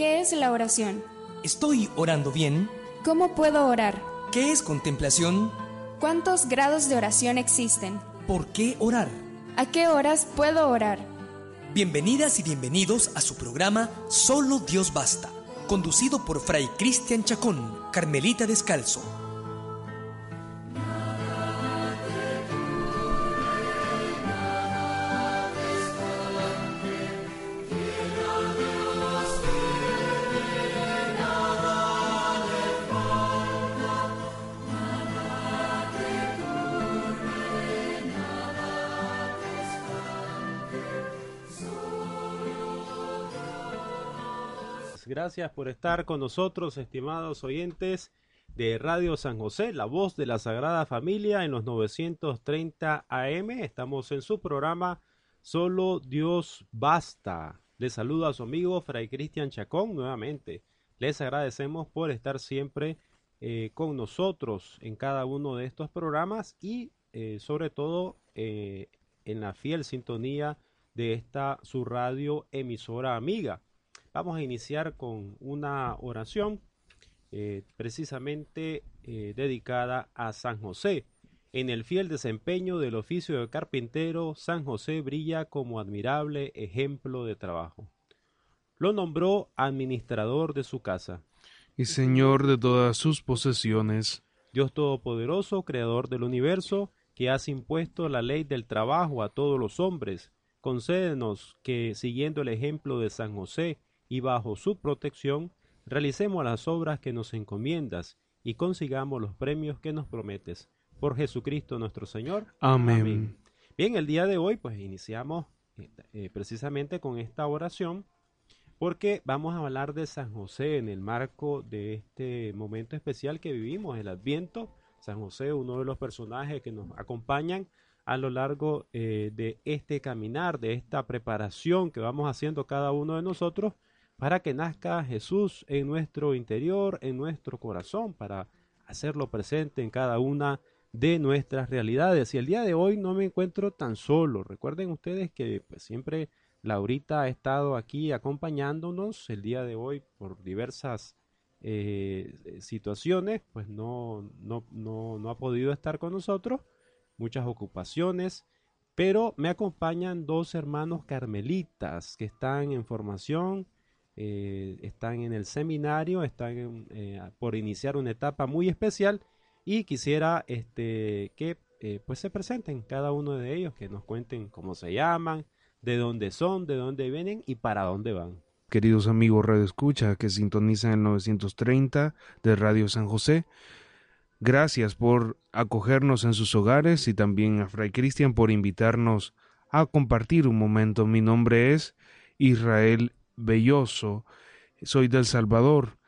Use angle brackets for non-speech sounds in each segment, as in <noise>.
¿Qué es la oración? ¿Estoy orando bien? ¿Cómo puedo orar? ¿Qué es contemplación? ¿Cuántos grados de oración existen? ¿Por qué orar? ¿A qué horas puedo orar? Bienvenidas y bienvenidos a su programa Solo Dios Basta, conducido por Fray Cristian Chacón, Carmelita Descalzo. Gracias por estar con nosotros, estimados oyentes de Radio San José, la voz de la Sagrada Familia en los 930 AM. Estamos en su programa Solo Dios Basta. Les saluda a su amigo Fray Cristian Chacón nuevamente. Les agradecemos por estar siempre eh, con nosotros en cada uno de estos programas y eh, sobre todo eh, en la fiel sintonía de esta su radio emisora amiga. Vamos a iniciar con una oración eh, precisamente eh, dedicada a San José. En el fiel desempeño del oficio de carpintero, San José brilla como admirable ejemplo de trabajo. Lo nombró administrador de su casa. Y señor de todas sus posesiones. Dios Todopoderoso, Creador del universo, que has impuesto la ley del trabajo a todos los hombres, concédenos que, siguiendo el ejemplo de San José, y bajo su protección realicemos las obras que nos encomiendas y consigamos los premios que nos prometes. Por Jesucristo nuestro Señor. Amén. Bien, el día de hoy pues iniciamos eh, precisamente con esta oración porque vamos a hablar de San José en el marco de este momento especial que vivimos, el Adviento. San José, uno de los personajes que nos acompañan a lo largo eh, de este caminar, de esta preparación que vamos haciendo cada uno de nosotros para que nazca Jesús en nuestro interior, en nuestro corazón, para hacerlo presente en cada una de nuestras realidades. Y el día de hoy no me encuentro tan solo. Recuerden ustedes que pues, siempre Laurita ha estado aquí acompañándonos el día de hoy por diversas eh, situaciones, pues no, no, no, no ha podido estar con nosotros, muchas ocupaciones, pero me acompañan dos hermanos carmelitas que están en formación eh, están en el seminario, están eh, por iniciar una etapa muy especial y quisiera este, que eh, pues se presenten cada uno de ellos, que nos cuenten cómo se llaman, de dónde son, de dónde vienen y para dónde van. Queridos amigos Radio Escucha que sintonizan el 930 de Radio San José, gracias por acogernos en sus hogares y también a Fray Cristian por invitarnos a compartir un momento. Mi nombre es Israel Belloso. Soy del Salvador.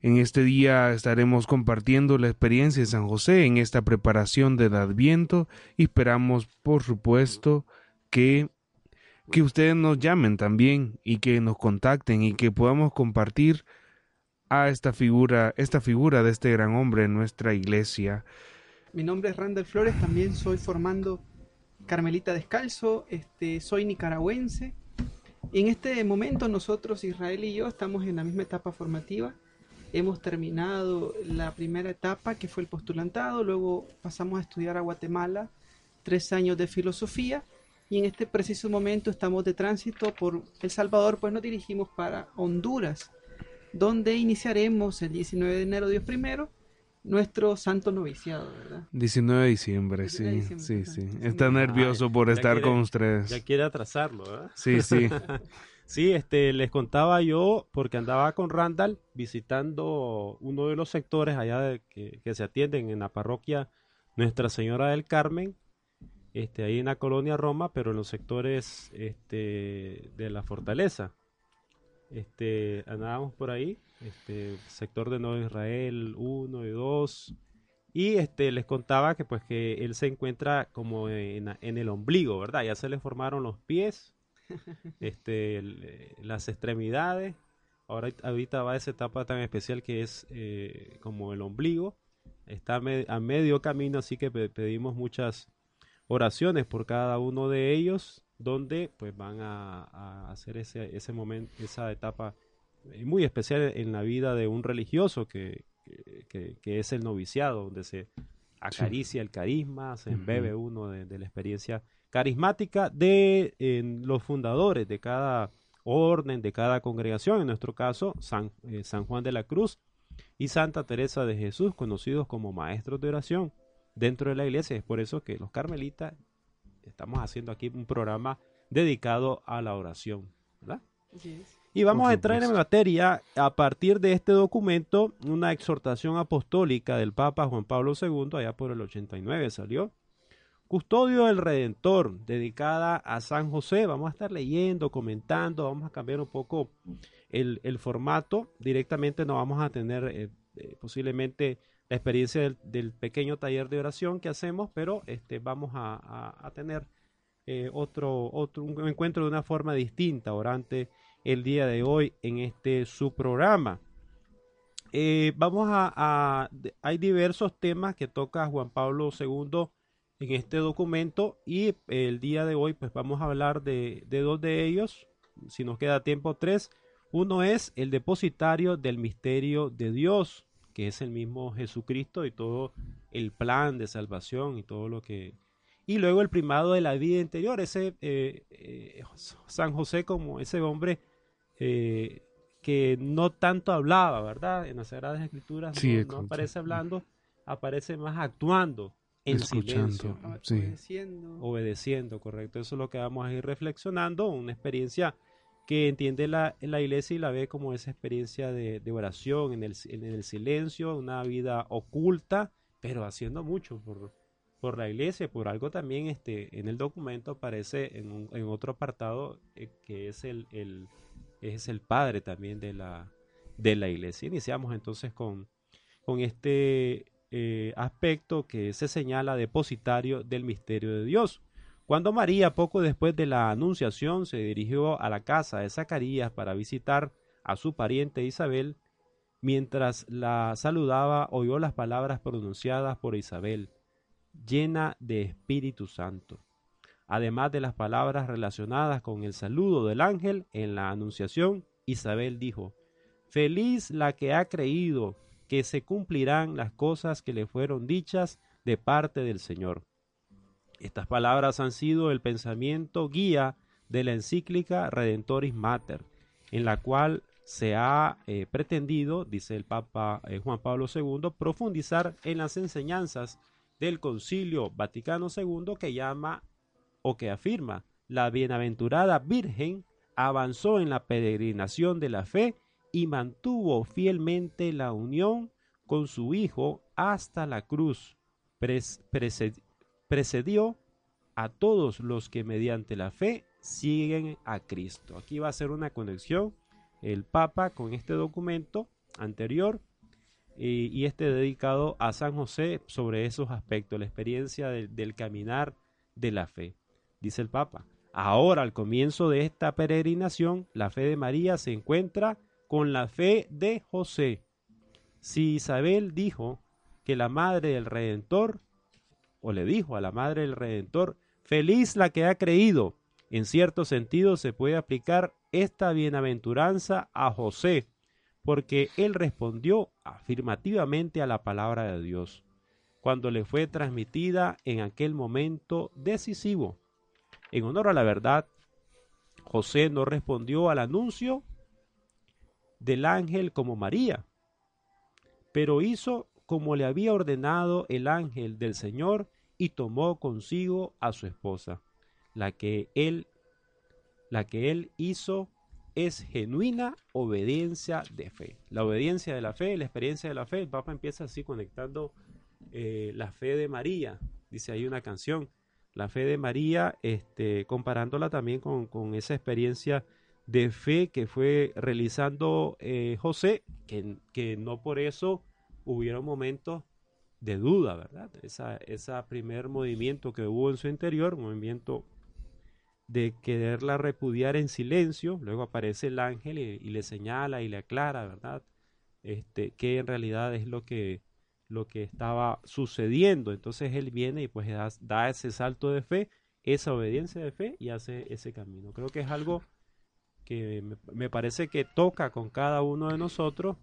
En este día estaremos compartiendo la experiencia de San José en esta preparación del Adviento y esperamos, por supuesto, que, que ustedes nos llamen también y que nos contacten y que podamos compartir a esta figura, esta figura de este gran hombre en nuestra iglesia. Mi nombre es Randall Flores, también soy formando Carmelita Descalzo, este, soy nicaragüense en este momento nosotros, Israel y yo, estamos en la misma etapa formativa. Hemos terminado la primera etapa que fue el postulantado, luego pasamos a estudiar a Guatemala, tres años de filosofía y en este preciso momento estamos de tránsito por El Salvador, pues nos dirigimos para Honduras, donde iniciaremos el 19 de enero, Dios primero, nuestro santo noviciado, ¿verdad? 19 de diciembre, sí, sí, sí. Está nervioso por estar con ustedes. Ya quiere atrasarlo, ¿verdad? Sí, sí. <laughs> sí, este, les contaba yo, porque andaba con Randall visitando uno de los sectores allá de, que, que, se atienden en la parroquia Nuestra Señora del Carmen, este, ahí en la colonia Roma, pero en los sectores este, de la fortaleza. Este, andábamos por ahí este, sector de Nuevo Israel 1 y 2. Y este, les contaba que pues que él se encuentra como en, el ombligo, ¿verdad? Ya se le formaron los pies, <laughs> este, las extremidades. Ahora ahorita va esa etapa tan especial que es eh, como el ombligo. Está a medio camino, así que pedimos muchas oraciones por cada uno de ellos, donde pues van a, a hacer ese, ese momento, esa etapa eh, muy especial en la vida de un religioso que, que, que es el noviciado, donde se acaricia el carisma, se embebe uno de, de, la experiencia carismática de los fundadores de cada orden, de cada congregación, en nuestro caso San, eh, San Juan de la Cruz y Santa Teresa de Jesús, conocidos como maestros de oración dentro de la iglesia. Es por eso que los carmelitas estamos haciendo aquí un programa dedicado a la oración, ¿verdad? Y vamos a entrar en materia a partir de este documento, una exhortación apostólica del Papa Juan Pablo II, allá por el 89 salió. Custodio del Redentor, dedicada a San José. Vamos a estar leyendo, comentando, vamos a cambiar un poco el, formato. Directamente no vamos a tener eh, eh, posiblemente la experiencia del, pequeño taller de oración que hacemos, pero este, vamos a, tener eh, otro, otro un encuentro de una forma distinta, orante el día de hoy en este su programa. Eh, vamos a, hay diversos temas que toca Juan Pablo II en este documento y el día de hoy pues vamos a hablar de, dos de ellos, si nos queda tiempo tres. Uno es el depositario del misterio de Dios, que es el mismo Jesucristo y todo el plan de salvación y todo lo que... Y luego el primado de la vida interior, ese eh, eh, San José como ese hombre eh, que no tanto hablaba, ¿verdad? En las Sagradas Escrituras no, aparece hablando, aparece más actuando en silencio. Obedeciendo. Obedeciendo, correcto. Eso es lo que vamos a ir reflexionando, una experiencia que entiende la, la iglesia y la ve como esa experiencia de, oración en el, en el, silencio, una vida oculta, pero haciendo mucho por, por la iglesia, por algo también este, en el documento aparece en, en otro apartado eh, que es el, el es el padre también de la, de la iglesia. Iniciamos entonces con, con este eh, aspecto que se señala depositario del misterio de Dios. Cuando María, poco después de la anunciación, se dirigió a la casa de Zacarías para visitar a su pariente Isabel, mientras la saludaba, oyó las palabras pronunciadas por Isabel, llena de Espíritu Santo además de las palabras relacionadas con el saludo del ángel en la anunciación, Isabel dijo, Feliz la que ha creído que se cumplirán las cosas que le fueron dichas de parte del Señor. Estas palabras han sido el pensamiento guía de la encíclica Redentoris Mater, en la cual se ha eh, pretendido, dice el Papa eh, Juan Pablo II, profundizar en las enseñanzas del Concilio Vaticano II que llama o que afirma la bienaventurada Virgen avanzó en la peregrinación de la fe y mantuvo fielmente la unión con su Hijo hasta la cruz. precedió a todos los que mediante la fe siguen a Cristo. Aquí va a ser una conexión el Papa con este documento anterior y, este dedicado a San José sobre esos aspectos, la experiencia del caminar de la fe dice el Papa. Ahora, al comienzo de esta peregrinación, la fe de María se encuentra con la fe de José. Si Isabel dijo que la madre del Redentor, o le dijo a la madre del Redentor, feliz la que ha creído, en cierto sentido se puede aplicar esta bienaventuranza a José, porque él respondió afirmativamente a la palabra de Dios, cuando le fue transmitida en aquel momento decisivo. En honor a la verdad, José no respondió al anuncio del ángel como María, pero hizo como le había ordenado el ángel del Señor y tomó consigo a su esposa. La que él, la que él hizo es genuina obediencia de fe. La obediencia de la fe, la experiencia de la fe, el Papa empieza así conectando eh, la fe de María. Dice ahí una canción, la fe de María, este, comparándola también con, esa experiencia de fe que fue realizando eh, José, que, que, no por eso hubieron momentos de duda, ¿verdad? Esa, ese primer movimiento que hubo en su interior, movimiento de quererla repudiar en silencio, luego aparece el ángel y, y le señala y le aclara, ¿verdad? Este, que en realidad es lo que lo que estaba sucediendo. Entonces él viene y pues da, ese salto de fe, esa obediencia de fe y hace ese camino. Creo que es algo que me, parece que toca con cada uno de nosotros,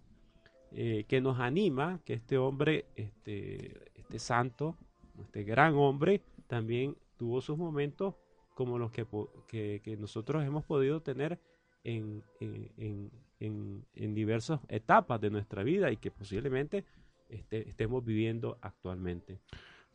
eh, que nos anima que este hombre, este, este santo, este gran hombre, también tuvo sus momentos como los que, que- que nosotros hemos podido tener en, en, en- en- en diversas etapas de nuestra vida y que posiblemente este, estemos viviendo actualmente.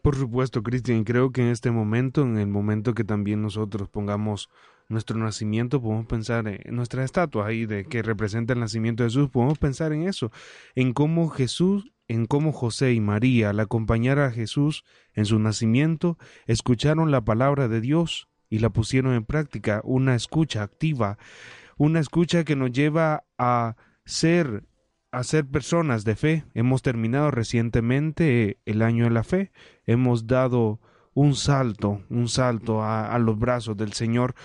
Por supuesto, Cristian, creo que en este momento, en el momento que también nosotros pongamos nuestro nacimiento, podemos pensar en nuestras estatuas ahí de que representa el nacimiento de Jesús, podemos pensar en eso, en cómo Jesús, en cómo José y María, al acompañar a Jesús en su nacimiento, escucharon la palabra de Dios y la pusieron en práctica, una escucha activa, una escucha que nos lleva a ser a ser personas de fe. Hemos terminado recientemente el año de la fe. Hemos dado un salto, un salto a, a los brazos del Señor.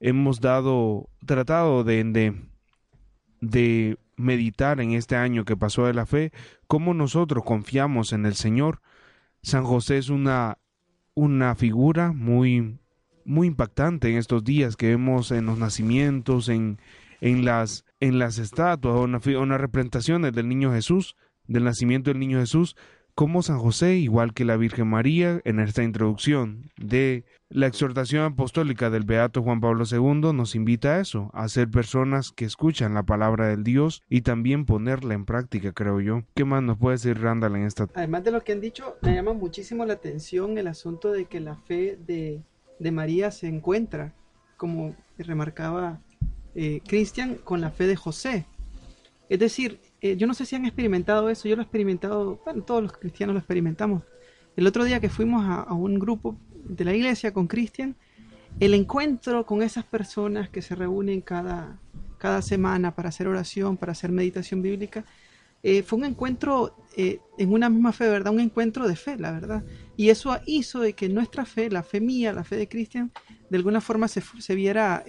Hemos dado, tratado de, de, de meditar en este año que pasó de la fe, cómo nosotros confiamos en el Señor. San José es una, una figura muy, muy impactante en estos días que vemos en los nacimientos, en, en las, en las estatuas o en las representaciones del niño Jesús, del nacimiento del niño Jesús, como San José, igual que la Virgen María, en esta introducción de la exhortación apostólica del Beato Juan Pablo II, nos invita a eso, a ser personas que escuchan la palabra del Dios y también ponerla en práctica, creo yo. ¿Qué más nos puede decir Randall en esta? Además de lo que han dicho, me llama muchísimo la atención el asunto de que la fe de, de María se encuentra, como remarcaba eh, Cristian, con la fe de José. Es decir, eh, yo no sé si han experimentado eso, yo lo he experimentado, bueno, todos los cristianos lo experimentamos. El otro día que fuimos a, un grupo de la iglesia con Cristian, el encuentro con esas personas que se reúnen cada, cada semana para hacer oración, para hacer meditación bíblica, eh, fue un encuentro eh, en una misma fe, ¿verdad? Un encuentro de fe, la verdad. Y eso hizo de que nuestra fe, la fe mía, la fe de Cristian, de alguna forma se, se viera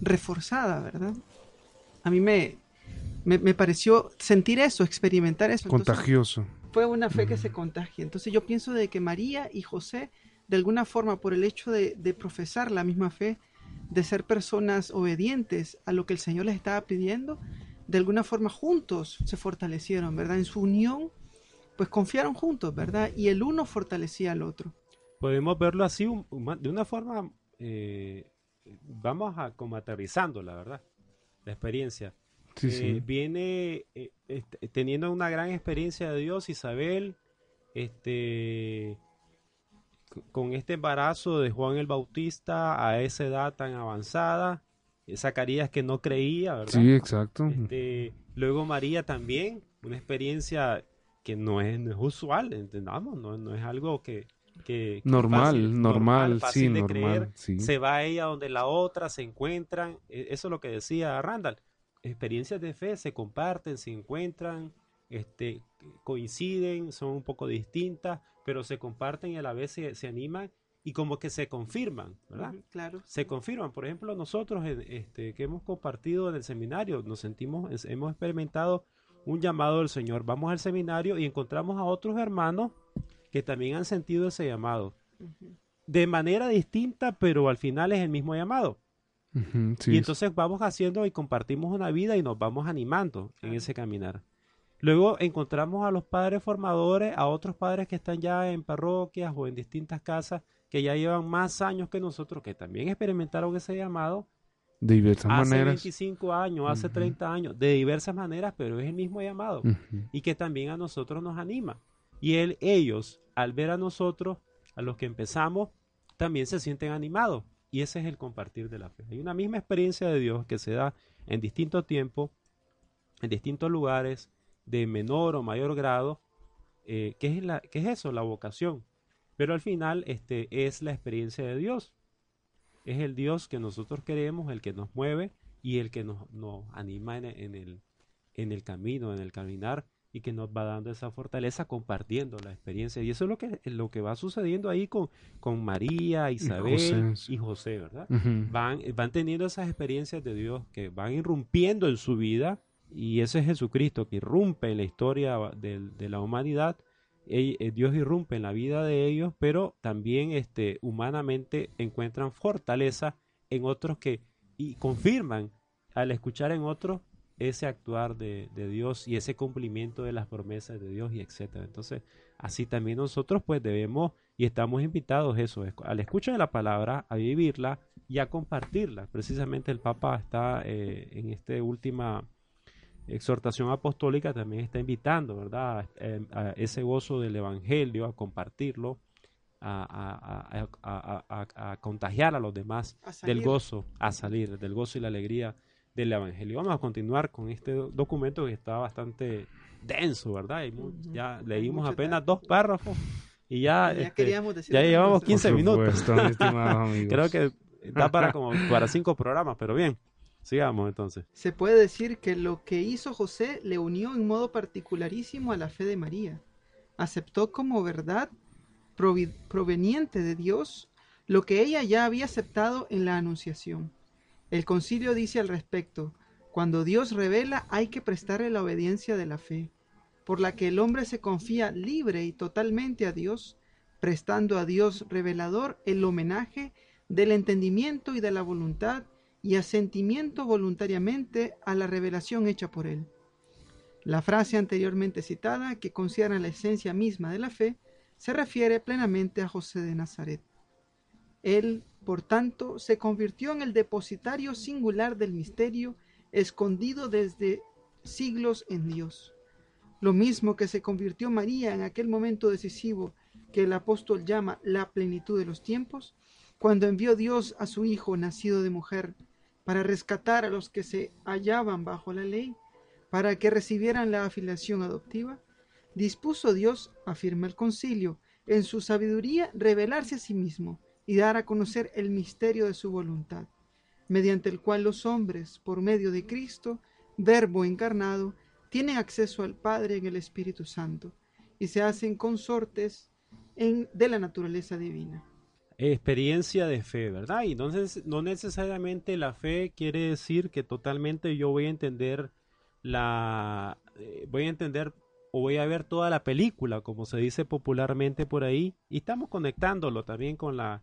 reforzada, ¿verdad? A mí me, me, me pareció sentir eso, experimentar eso. Entonces, Contagioso. fue una fe que se contagia. Entonces yo pienso de que María y José, de alguna forma, por el hecho de, de profesar la misma fe, de ser personas obedientes a lo que el Señor les estaba pidiendo, de alguna forma juntos se fortalecieron, ¿verdad? En su unión, pues confiaron juntos, ¿verdad? Y el uno fortalecía al otro. Podemos verlo así de una forma, eh, vamos a como aterrizando, la verdad, la experiencia. Sí, Eh, sí. Viene eh, este, teniendo una gran experiencia de Dios, Isabel, este, con este embarazo de Juan el Bautista a esa edad tan avanzada, eh, Zacarías que no creía, ¿verdad? Sí, exacto. Este, luego María también, una experiencia que no es, no es usual, entendamos, no, no es algo que... que- que Normal, fácil, normal, fácil sí, de normal, creer. sí. Se va ella donde la otra, se encuentran, e- eso es lo que decía Randall, experiencias de fe se comparten, se encuentran, este, coinciden, son un poco distintas, pero se comparten y a la vez se, se animan y como que se confirman, ¿verdad? Claro. se confirman. Por ejemplo, nosotros en- este, que hemos compartido en el seminario, nos sentimos, hemos experimentado un llamado del Señor. Vamos al seminario y encontramos a otros hermanos que también han sentido ese llamado. De manera distinta, pero al final es el mismo llamado. Sí, y entonces vamos haciendo y compartimos una vida y nos vamos animando en ese caminar. Luego encontramos a los padres formadores, a otros padres que están ya en parroquias o en distintas casas, que ya llevan más años que nosotros, que también experimentaron ese llamado de diversas hace maneras. 25 años, hace Ujú. 30 años, de diversas maneras, pero es el mismo llamado y que también a nosotros nos anima. Y él, ellos, al ver a nosotros, a los que empezamos, también se sienten animados. Y ese es el compartir de la fe. Hay una misma experiencia de Dios que se da en distintos tiempos, en distintos lugares, de menor o mayor grado, eh, que, es la, es eso, la vocación. Pero al final este, es la experiencia de Dios. Es el Dios que nosotros queremos, el que nos mueve y el que nos, nos anima en, en el, en el camino, en el caminar y que nos va dando esa fortaleza compartiendo la experiencia. Y eso es lo que, lo que va sucediendo ahí con, con María, Isabel José, y José, ¿verdad? Van, van teniendo esas experiencias de Dios que van irrumpiendo en su vida y ese es Jesucristo que irrumpe en la historia del- de, la humanidad. Eh, Dios irrumpe en la vida de ellos, pero también este, humanamente encuentran fortaleza en otros que y confirman al escuchar en otro ese actuar de, de, Dios y ese cumplimiento de las promesas de Dios y etcétera. Entonces, así también nosotros pues debemos y estamos invitados eso, al escuchar de la palabra, a vivirla y a compartirla. Precisamente el Papa está eh, en esta última exhortación apostólica también está invitando, ¿verdad? A, ese gozo del Evangelio, a compartirlo, a, a, contagiar a los demás del gozo, a salir del gozo y la alegría del Evangelio. Vamos a continuar con este documento que está bastante denso, ¿verdad? ya leímos apenas dos párrafos y ya, ya, este, ya llevamos 15 minutos. <laughs> Creo que da para como <laughs> para cinco programas, pero bien. Sigamos entonces. Se puede decir que lo que hizo José le unió en modo particularísimo a la fe de María. Aceptó como verdad proveniente de Dios lo que ella ya había aceptado en la Anunciación. El concilio dice al respecto, cuando Dios revela hay que prestarle la obediencia de la fe, por la que el hombre se confía libre y totalmente a Dios, prestando a Dios revelador el homenaje del entendimiento y de la voluntad y asentimiento voluntariamente a la revelación hecha por él. La frase anteriormente citada, que considera la esencia misma de la fe, se refiere plenamente a José de Nazaret. Él, por tanto, se convirtió en el depositario singular del misterio escondido desde siglos en Dios. Lo mismo que se convirtió María en aquel momento decisivo que el apóstol llama la plenitud de los tiempos, cuando envió Dios a su Hijo nacido de mujer para rescatar a los que se hallaban bajo la ley, para que recibieran la afiliación adoptiva, dispuso Dios, afirma el concilio, en su sabiduría revelarse a sí mismo y dar a conocer el misterio de su voluntad, mediante el cual los hombres, por medio de Cristo, Verbo encarnado, tienen acceso al Padre en el Espíritu Santo y se hacen consortes en, de la naturaleza divina experiencia de fe, ¿verdad? Y entonces no necesariamente la fe quiere decir que totalmente yo voy a entender la eh, voy a entender o voy a ver toda la película, como se dice popularmente por ahí, y estamos conectándolo también con la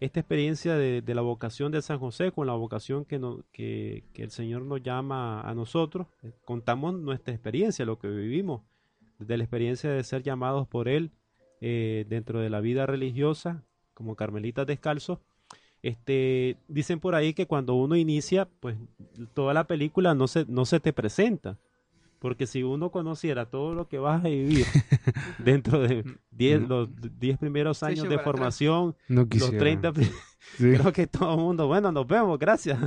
esta experiencia de, la vocación de San José, con la vocación que, no, que, que, el Señor nos llama a nosotros. Eh, contamos nuestra experiencia, lo que vivimos, de la experiencia de ser llamados por Él eh, dentro de la vida religiosa, como carmelitas descalzos, este, dicen por ahí que cuando uno inicia, pues toda la película no se, no se te presenta. Porque si uno conociera todo lo que vas a vivir <laughs> dentro de diez, los 10 primeros años de formación, los 30, <laughs> creo que todo el mundo, bueno, nos vemos, gracias.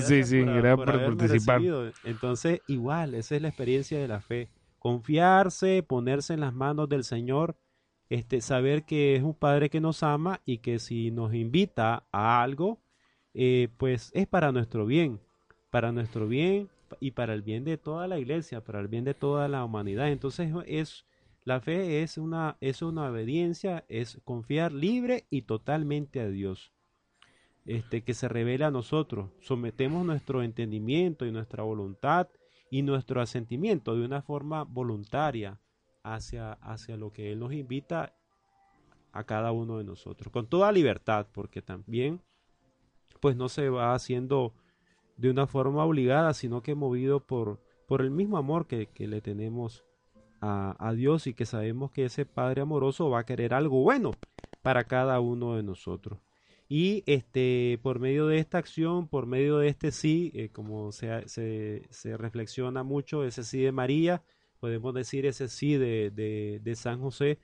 sí, <laughs> sí, gracias por, participar. Entonces, igual, esa es la experiencia de la fe. Confiarse, ponerse en las manos del Señor este, saber que es un Padre que nos ama y que si nos invita a algo, eh, pues es para nuestro bien, para nuestro bien y para el bien de toda la iglesia, para el bien de toda la humanidad. Entonces es la fe es una es una obediencia, es confiar libre y totalmente a Dios. Este que se revela a nosotros, sometemos nuestro entendimiento y nuestra voluntad y nuestro asentimiento de una forma voluntaria, hacia, hacia lo que Él nos invita a cada uno de nosotros, con toda libertad, porque también pues no se va haciendo de una forma obligada, sino que movido por, por el mismo amor que, le tenemos a, Dios y que sabemos que ese Padre amoroso va a querer algo bueno para cada uno de nosotros. Y este, por medio de esta acción, por medio de este sí, eh, como se, se, se reflexiona mucho, ese sí de María, podemos decir ese sí de, de, San José,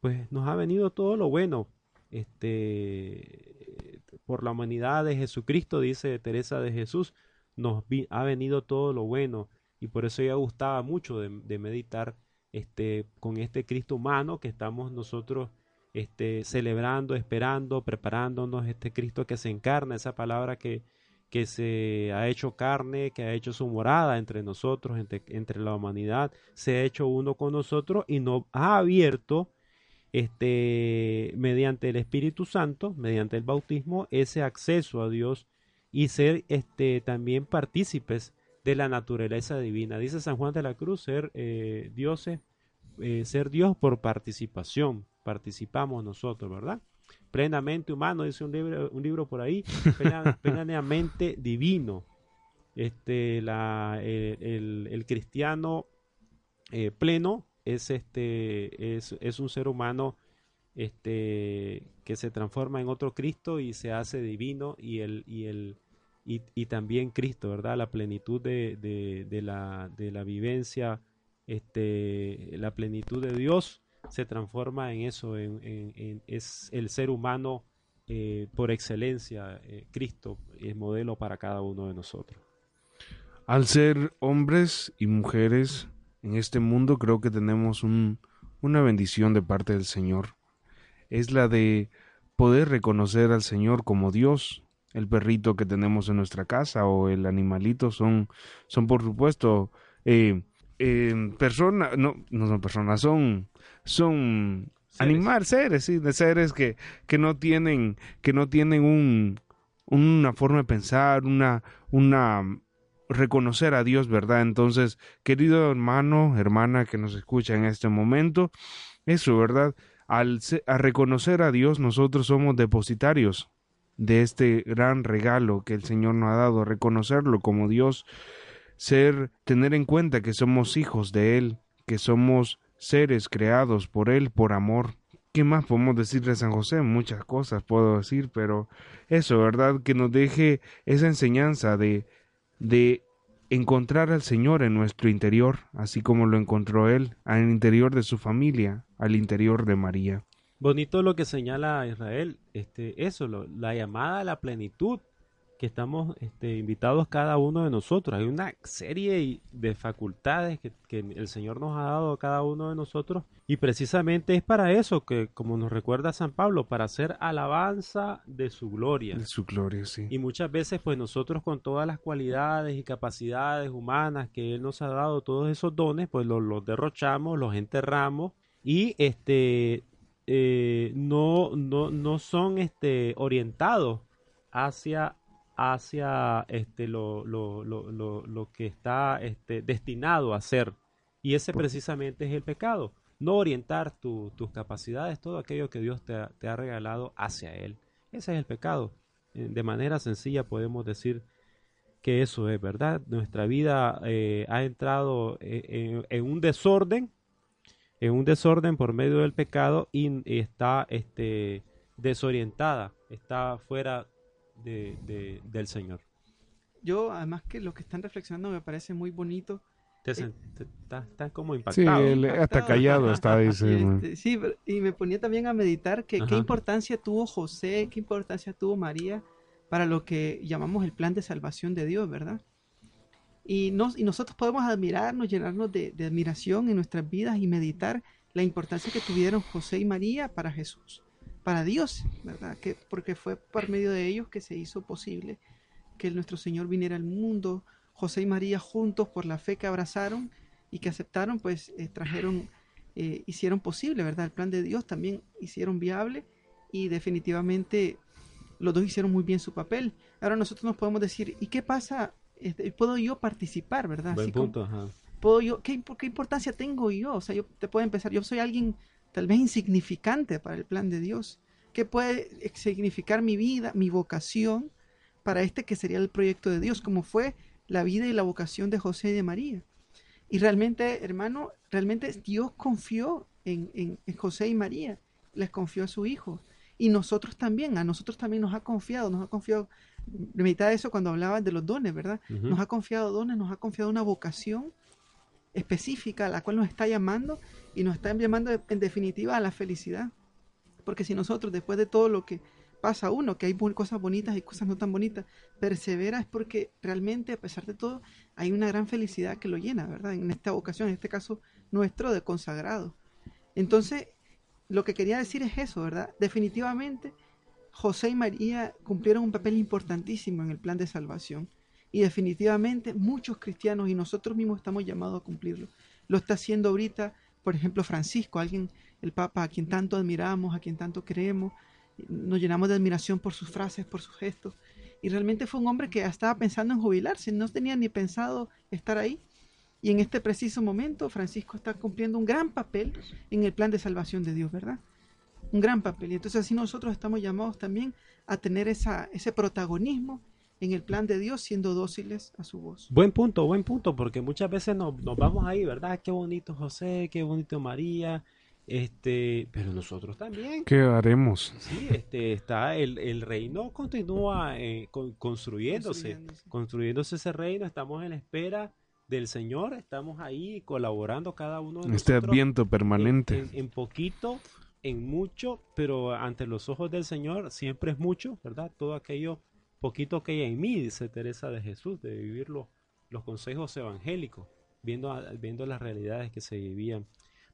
pues nos ha venido todo lo bueno. Este, por la humanidad de Jesucristo, dice Teresa de Jesús, nos ha venido todo lo bueno. Y por eso ella gustaba mucho de meditar este, con este Cristo humano que estamos nosotros este, celebrando, esperando, preparándonos, este Cristo que se encarna, esa palabra que, que se ha hecho carne, que ha hecho su morada entre nosotros, entre, la humanidad, se ha hecho uno con nosotros y nos ha abierto este mediante el Espíritu Santo, mediante el bautismo, ese acceso a Dios y ser este también partícipes de la naturaleza divina. Dice San Juan de la Cruz, ser eh, dioses, eh, ser Dios por participación, participamos nosotros, ¿verdad? plenamente humano, dice un libro, un libro por ahí, <laughs> plenamente divino. Este, la, eh, el, el cristiano eh, pleno es, este, es, es un ser humano este, que se transforma en otro Cristo y se hace divino y el, y el y, también Cristo, ¿verdad? La plenitud de, de, la, de la vivencia, este, la plenitud de Dios se transforma en eso, en, en, en es el ser humano eh, por excelencia, eh, Cristo es modelo para cada uno de nosotros. Al ser hombres y mujeres en este mundo, creo que tenemos un, una bendición de parte del Señor. Es la de poder reconocer al Señor como Dios. El perrito que tenemos en nuestra casa o el animalito son, son por supuesto, eh, eh, personas, no, no son personas, son, son Seres. seres, sí, de seres que, que no tienen, que no tienen un, una forma de pensar, una, una reconocer a Dios, ¿verdad? Entonces, querido hermano, hermana que nos escucha en este momento, eso, ¿verdad? Al, a reconocer a Dios, nosotros somos depositarios de este gran regalo que el Señor nos ha dado, reconocerlo como Dios, ser, tener en cuenta que somos hijos de Él, que somos seres creados por Él, por amor. ¿Qué más podemos decir de San José? Muchas cosas puedo decir, pero eso, ¿verdad? Que nos deje esa enseñanza de, de encontrar al Señor en nuestro interior, así como lo encontró Él, al interior de su familia, al interior de María. Bonito lo que señala Israel, este, eso, lo- la llamada a la plenitud que estamos este, invitados cada uno de nosotros. Hay una serie de facultades que, que el Señor nos ha dado a cada uno de nosotros y precisamente es para eso que, como nos recuerda San Pablo, para hacer alabanza de su gloria. De su gloria, sí. Y muchas veces, pues nosotros con todas las cualidades y capacidades humanas que Él nos ha dado, todos esos dones, pues los, los derrochamos, los enterramos y este eh, no, no, no son este orientados hacia hacia este lo, lo, lo, lo, lo que está este, destinado a ser. Y ese precisamente es el pecado. No orientar tu- tus capacidades, todo aquello que Dios te ha, te ha regalado hacia Él. Ese es el pecado. Eh, De manera sencilla podemos decir que eso es verdad. Nuestra vida eh, ha entrado eh, en, en un desorden, en un desorden por medio del pecado y está este, desorientada, está fuera de, de- del Señor. Yo, además que lo que están reflexionando me parece muy bonito. Te sen- te- Estás estás como Sí, impactado. él hasta Impactado. callado está, dice. Este, sí, pero- y me ponía también a meditar que qué importancia tuvo José, qué importancia tuvo María para lo que llamamos el plan de salvación de Dios, ¿verdad? Y, nos, y nosotros podemos admirarnos, llenarnos de, de admiración en nuestras vidas y meditar la importancia que tuvieron José y María para Jesús, para Dios, ¿verdad? Que, porque fue por medio de ellos que se hizo posible que nuestro Señor viniera al mundo. José y María juntos por la fe que abrazaron y que aceptaron, pues eh, trajeron, eh, hicieron posible, ¿verdad? El plan de Dios también hicieron viable y definitivamente los dos hicieron muy bien su papel. Ahora nosotros nos podemos decir, ¿y qué pasa? Este, ¿Puedo yo participar, verdad? Buen Así como- punto, ajá. puedo yo, ¿qué, imp- qué importancia tengo yo? O sea, yo te puedo empezar, yo soy alguien tal vez insignificante para el plan de Dios. ¿Qué puede significar mi vida, mi vocación para este que sería el proyecto de Dios, como fue la vida y la vocación de José y de María? Y realmente, hermano, realmente Dios confió en, en- en José y María, les confió a su hijo. Y nosotros también, a nosotros también nos ha confiado, nos ha confiado, meditaba eso cuando hablaba de los dones, ¿verdad? Nos ha confiado dones, nos ha confiado una vocación específica a la cual nos está llamando y nos está llamando en definitiva a la felicidad. Porque si nosotros después de todo lo que pasa a uno, que hay cosas bonitas y cosas no tan bonitas, persevera es porque realmente a pesar de todo hay una gran felicidad que lo llena, ¿verdad? En esta vocación, en este caso nuestro de consagrado. Entonces, lo que quería decir es eso, ¿verdad? Definitivamente José y María cumplieron un papel importantísimo en el plan de salvación. Y definitivamente muchos cristianos y nosotros mismos estamos llamados a cumplirlo. Lo está haciendo ahorita, por ejemplo, Francisco, alguien, el Papa, a quien tanto admiramos, a quien tanto creemos. Nos llenamos de admiración por sus frases, por sus gestos. Y realmente fue un hombre que estaba pensando en jubilarse, no tenía ni pensado estar ahí. Y en este preciso momento, Francisco está cumpliendo un gran papel en el plan de salvación de Dios, ¿verdad? Un gran papel. Y entonces así nosotros estamos llamados también a tener esa, ese protagonismo en el plan de Dios siendo dóciles a su voz. Buen punto, buen punto, porque muchas veces nos, nos vamos ahí, ¿verdad? Qué bonito José, qué bonito María, este, pero nosotros también. ¿Qué haremos? Sí, este, está el, el reino continúa eh, con- construyéndose, Construyéndose. construyéndose ese reino, estamos en la espera del Señor, estamos ahí colaborando cada uno de Este nosotros adviento en, permanente. en- en poquito, en mucho, pero ante los ojos del Señor siempre es mucho, ¿verdad? Todo aquello poquito que hay en mí, dice Teresa de Jesús, de vivir los, los consejos evangélicos, viendo, viendo las realidades que se vivían.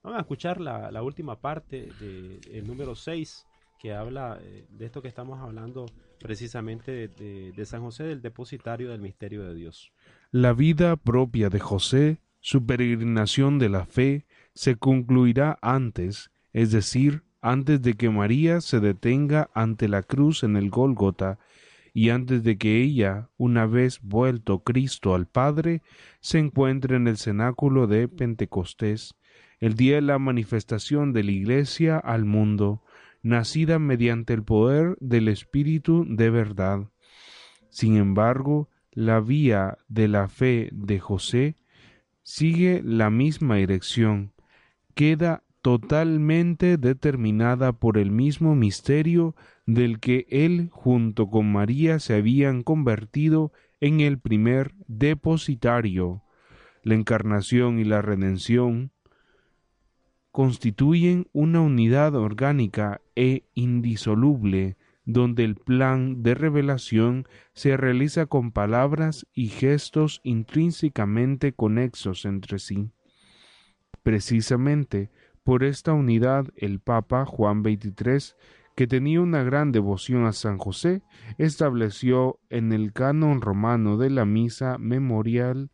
Vamos a escuchar la, la última parte del número 6, que habla eh, de esto que estamos hablando precisamente de- de San José, del depositario del misterio de Dios. La vida propia de José, su peregrinación de la fe, se concluirá antes, es decir, antes de que María se detenga ante la cruz en el Gólgota, y antes de que ella, una vez vuelto Cristo al Padre, se encuentre en el cenáculo de Pentecostés, el día de la manifestación de la Iglesia al mundo, nacida mediante el poder del Espíritu de verdad. Sin embargo, la vía de la fe de José sigue la misma dirección, queda totalmente determinada por el mismo misterio del que él junto con María se habían convertido en el primer depositario. La encarnación y la redención constituyen una unidad orgánica e indisoluble donde el plan de revelación se realiza con palabras y gestos intrínsecamente conexos entre sí. Precisamente por esta unidad el Papa Juan XXIII, que tenía una gran devoción a San José, estableció en el canon romano de la misa memorial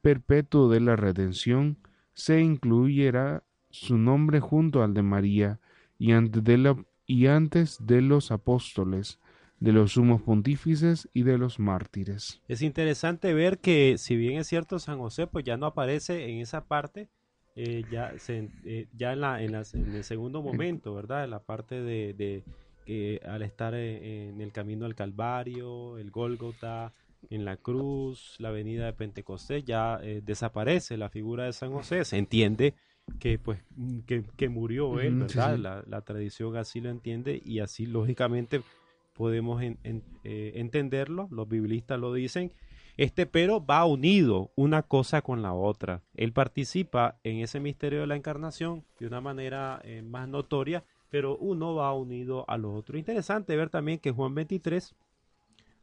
perpetuo de la redención, se incluyera su nombre junto al de María y antes de, y antes de los apóstoles, de los sumos pontífices y de los mártires. Es interesante ver que si bien es cierto San José pues ya no aparece en esa parte, eh, ya, se, eh, ya en, la, en, las- en el segundo momento, ¿verdad? En la parte de, de que al estar eh, en el camino al Calvario, el Gólgota, en la cruz, la avenida de Pentecostés, ya eh, desaparece la figura de San José, se entiende que pues que, que murió él, sí, ¿verdad? sí. La, la tradición así lo entiende y así lógicamente podemos en- en- eh, entenderlo, los biblistas lo dicen, este pero va unido una cosa con la otra. Él participa en ese misterio de la encarnación de una manera eh, más notoria, pero uno va unido a lo otro. Interesante ver también que Juan 23,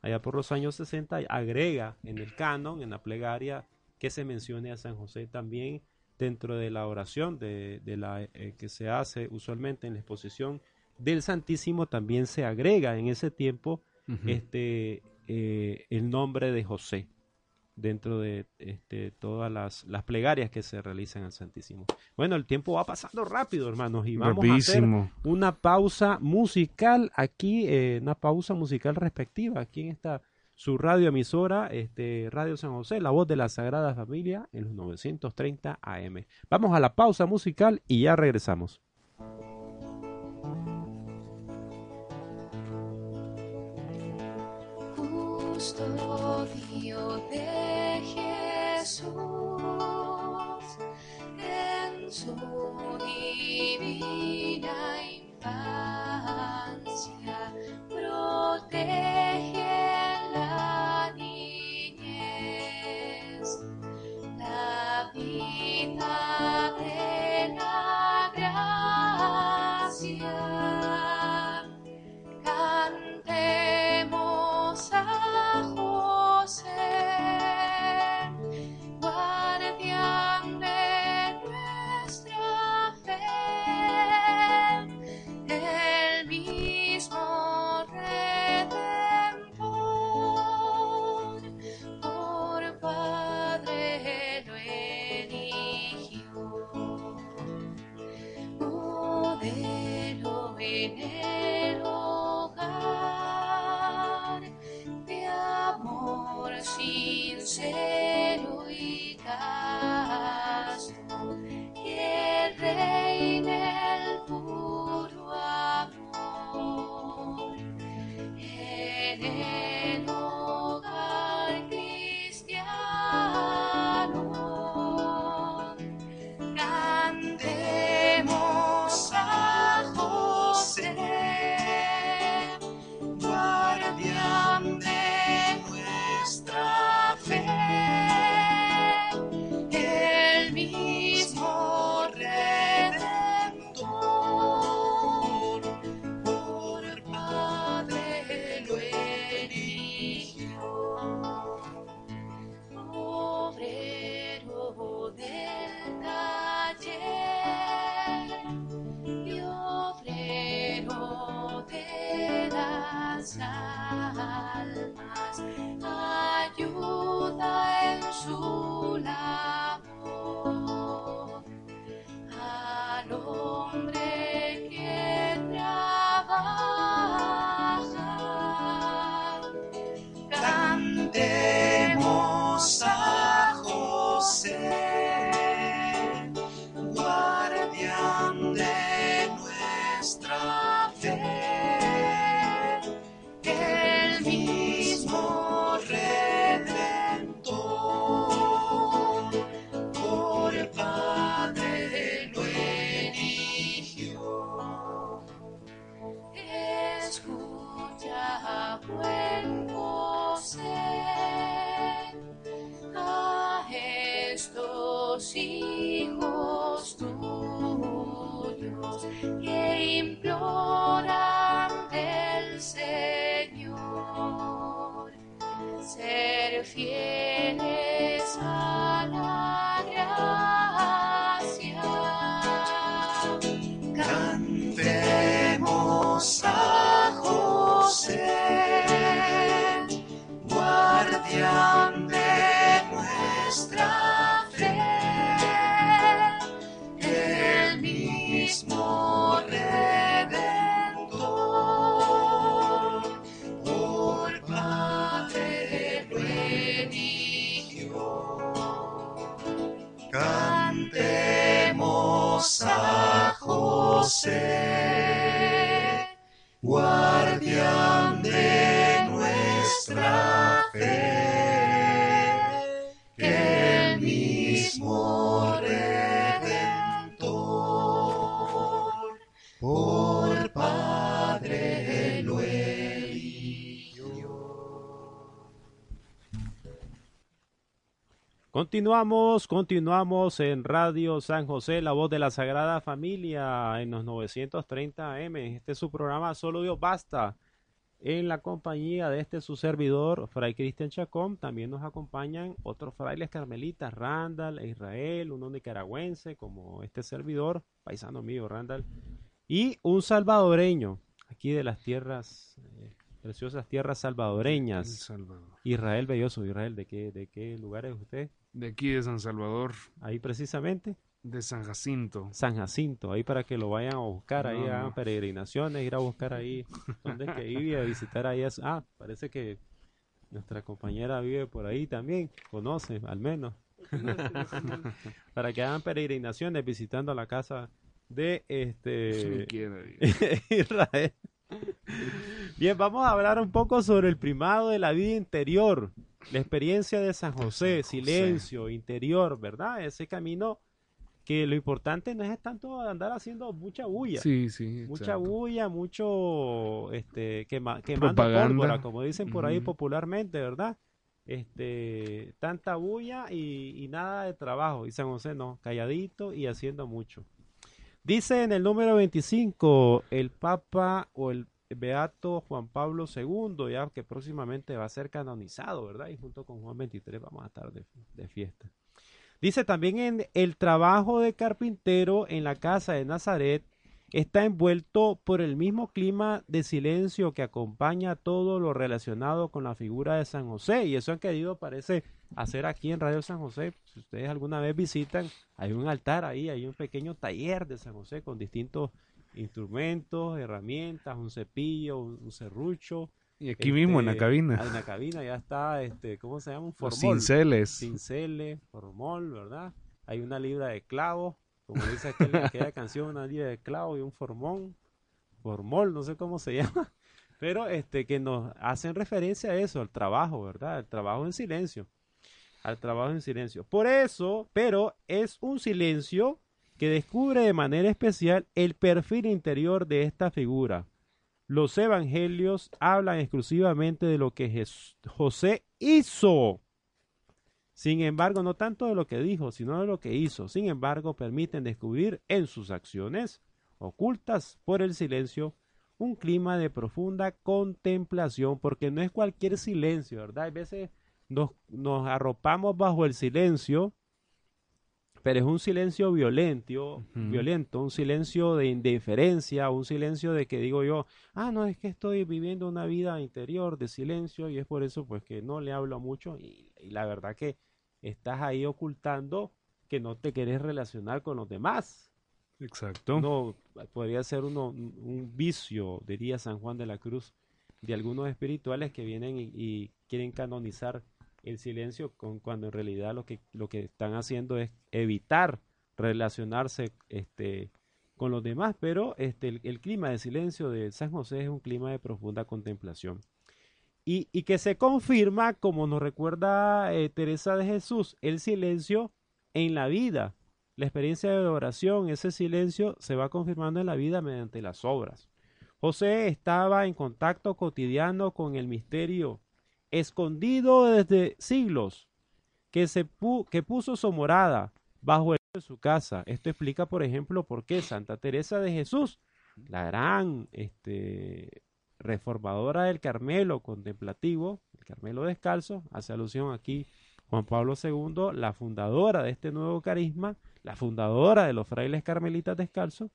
allá por los años 60, agrega en el canon, en la plegaria, que se mencione a San José también dentro de la oración de, de la, eh, que se hace usualmente en la exposición del Santísimo, también se agrega en ese tiempo este eh, el nombre de José dentro de este, todas las, las plegarias que se realizan al Santísimo. Bueno, el tiempo va pasando rápido, hermanos, y vamos a hacer una pausa musical aquí, eh, una pausa musical respectiva aquí en esta su radio emisora, este, Radio San José, la voz de la Sagrada Familia en los 930 AM. Vamos a la pausa musical y ya regresamos. Custodio de Jesús en su divina José, Continuamos, continuamos en Radio San José, la voz de la Sagrada Familia en los 930 AM. Este es su programa Solo Dios Basta. En la compañía de este su servidor, Fray Cristian Chacón, también nos acompañan otros frailes carmelitas, Randall e Israel, uno nicaragüense como este servidor, paisano mío, Randall, y un salvadoreño, aquí de las tierras, eh, preciosas tierras salvadoreñas. Salvador. Israel Belloso, Israel, ¿de qué, de qué lugar es usted? De aquí de San Salvador, Ahí precisamente, de San Jacinto. San Jacinto, ahí para que lo vayan a buscar, ahí hagan no. peregrinaciones, ir a buscar ahí dónde es que vive, a visitar ahí. Ah, parece que nuestra compañera vive por ahí también, conoce al menos, <laughs> para que hagan peregrinaciones visitando la casa de este. <laughs> Israel. <laughs> Bien, vamos a hablar un poco sobre el primado de la vida interior, la experiencia de San José, silencio, interior, ¿verdad? Ese camino que lo importante no es tanto andar haciendo mucha bulla. Sí, sí. Mucha exacto. bulla, mucho este quema- quemando Propaganda. pólvora, como dicen por ahí popularmente, ¿verdad? Este, tanta bulla y, y nada de trabajo. Y San José no, calladito y haciendo mucho. Dice en el número 25 el Papa o el Beato Juan Pablo II, ya que próximamente va a ser canonizado, ¿verdad? Y junto con Juan 23 vamos a estar de, de fiesta. Dice también en el trabajo de carpintero en la casa de Nazaret está envuelto por el mismo clima de silencio que acompaña todo lo relacionado con la figura de San José. Y eso han querido, parece, hacer aquí en Radio San José. Si ustedes alguna vez visitan, hay un altar ahí, hay un pequeño taller de San José con distintos instrumentos, herramientas, un cepillo, un, serrucho. Y aquí mismo en la este, cabina. En la cabina ya está, este, ¿cómo se llama? Un Los formol cinceles. cinceles, formol, ¿verdad? Hay una libra de clavos, como dice aquel- aquella canción, una de clavos y un formón, formol, no sé cómo se <laughs> llama, pero este que nos hacen referencia a eso, al trabajo, ¿verdad? Al trabajo en silencio, al trabajo en silencio. Por eso, pero es un silencio que descubre de manera especial el perfil interior de esta figura. Los evangelios hablan exclusivamente de lo que José hizo. Sin embargo, no tanto de lo que dijo, sino de lo que hizo. Sin embargo, permiten descubrir en sus acciones, ocultas por el silencio, un clima de profunda contemplación, porque no es cualquier silencio, ¿verdad? Hay veces nos, nos arropamos bajo el silencio pero es un silencio violento, violento, un silencio de indiferencia, un silencio de que digo yo, ah, no, es que estoy viviendo una vida interior de silencio y es por eso pues que no le hablo mucho y, y la verdad que estás ahí ocultando que no te querés relacionar con los demás. Exacto. No, podría ser uno, un vicio, diría San Juan de la Cruz, de algunos espirituales que vienen y, y quieren canonizar el silencio con, cuando en realidad lo que, lo que están haciendo es evitar relacionarse este, con los demás, pero este, el, el clima de silencio de San José es un clima de profunda contemplación. Y, que se confirma, como nos recuerda eh, Teresa de Jesús, el silencio en la vida. La experiencia de oración, ese silencio se va confirmando en la vida mediante las obras. José estaba en contacto cotidiano con el misterio, escondido desde siglos, que, se que puso su morada bajo el de su casa. Esto explica, por ejemplo, por qué Santa Teresa de Jesús, la gran este, reformadora del Carmelo contemplativo, el Carmelo descalzo, hace alusión aquí Juan Pablo II, la fundadora de este nuevo carisma, la fundadora de los frailes carmelitas descalzos,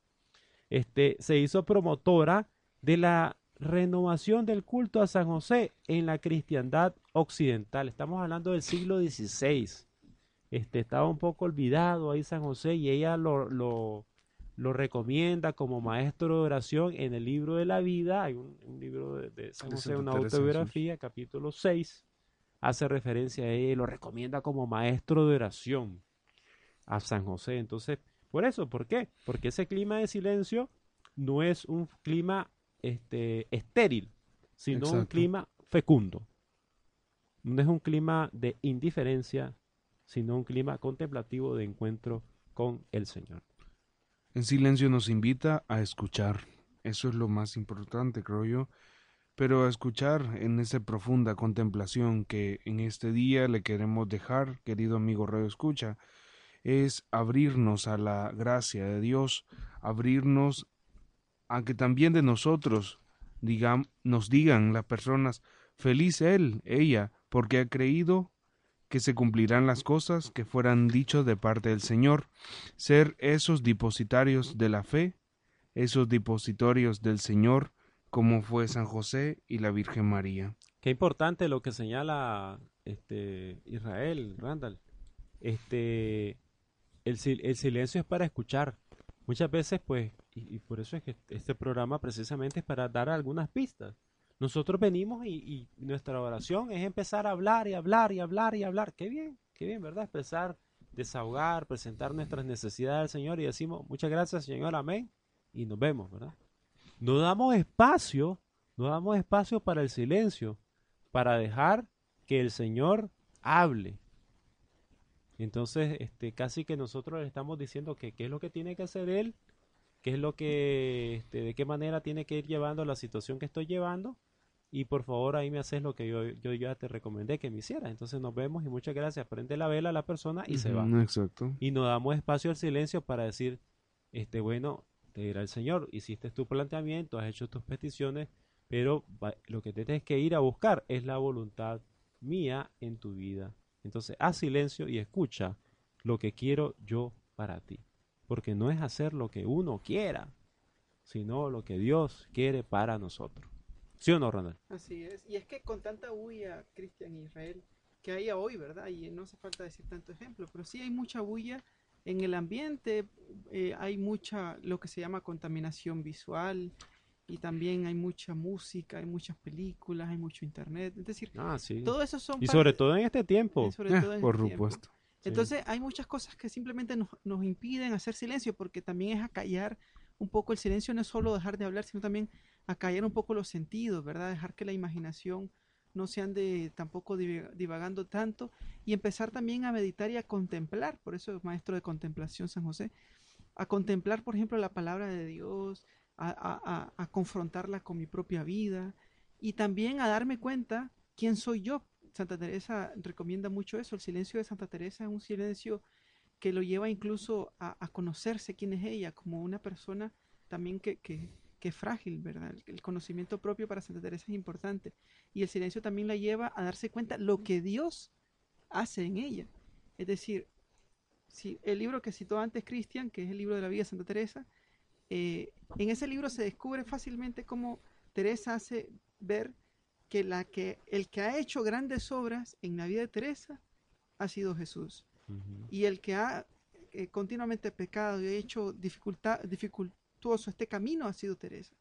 este, se hizo promotora de la renovación del culto a San José en la cristiandad occidental. Estamos hablando del siglo XVI. Este, estaba un poco olvidado ahí San José y ella lo, lo, lo recomienda como maestro de oración en el libro de la vida. Hay un, un libro de, de San José, una autobiografía, capítulo 6. Hace referencia a y lo recomienda como maestro de oración a San José. Entonces, por eso, ¿por qué? Porque ese clima de silencio no es un clima este, estéril, sino un clima fecundo. No es un clima de indiferencia, sino un clima contemplativo de encuentro con el Señor. En silencio nos invita a escuchar. Eso es lo más importante, creo yo. Pero a escuchar en esa profunda contemplación que en este día le queremos dejar, querido amigo Radio Escucha, es abrirnos a la gracia de Dios, abrirnos a que también de nosotros digam- nos digan las personas, feliz él, ella, porque ha creído que se cumplirán las cosas que fueran dichos de parte del Señor, ser esos depositarios de la fe, esos depositorios del Señor, como fue San José y la Virgen María. Qué importante lo que señala este Israel, Randall. Este el, el silencio es para escuchar. Muchas veces, pues, y por eso es que este programa precisamente es para dar algunas pistas. Nosotros venimos y, nuestra oración es empezar a hablar y hablar y hablar y hablar. Qué bien, qué bien, ¿verdad? Expresar, desahogar, presentar nuestras necesidades al Señor y decimos, muchas gracias, Señor, amén. Y nos vemos, ¿verdad? No damos espacio, no damos espacio para el silencio, para dejar que el Señor hable. Entonces, este, casi que nosotros le estamos diciendo que qué es lo que tiene que hacer Él, qué es lo que, este, de qué manera tiene que ir llevando la situación que estoy llevando, y por favor ahí me haces lo que yo, yo ya te recomendé que me hicieras. Entonces nos vemos y muchas gracias. Prende la vela a la persona y se va. Exacto. Y nos damos espacio al silencio para decir, este, bueno, te dirá el Señor, hiciste tu planteamiento, has hecho tus peticiones, pero va- lo que te tienes que ir a buscar es la voluntad mía en tu vida. Entonces, haz silencio y escucha lo que quiero yo para ti. Porque no es hacer lo que uno quiera, sino lo que Dios quiere para nosotros. ¿Sí o no, Ronald? Así es. Y es que con tanta bulla, Cristian y Israel, que hay hoy, ¿verdad? Y no hace falta decir tanto ejemplo, pero sí hay mucha bulla en el ambiente, eh, hay mucha, lo que se llama contaminación visual, y también hay mucha música, hay muchas películas, hay mucho internet. Es decir, Ah, sí. todo eso son Y sobre todo en este tiempo. eh, sobre Eh, todo en por este tiempo. supuesto. Sí. Entonces hay muchas cosas que simplemente nos, nos impiden hacer silencio porque también es acallar un poco el silencio, no es solo dejar de hablar, sino también acallar un poco los sentidos, ¿verdad? Dejar que la imaginación no se ande tampoco div- divagando tanto y empezar también a meditar y a contemplar, por eso es maestro de contemplación San José, a contemplar, por ejemplo, la palabra de Dios, a, confrontarla con mi propia vida y también a darme cuenta quién soy yo. Santa Teresa recomienda mucho eso, el silencio de Santa Teresa es un silencio que lo lleva incluso a, conocerse quién es ella, como una persona también que, que frágil, ¿verdad? El, conocimiento propio para Santa Teresa es importante. Y el silencio también la lleva a darse cuenta lo que Dios hace en ella. Es decir, Sí, el libro que citó antes Cristian, que es el libro de la vida de Santa Teresa, eh, en ese libro se descubre fácilmente cómo Teresa hace ver que, la que el que ha hecho grandes obras en la vida de Teresa ha sido Jesús. Y el que ha eh, continuamente pecado y ha hecho dificulta- este camino ha sido Teresa.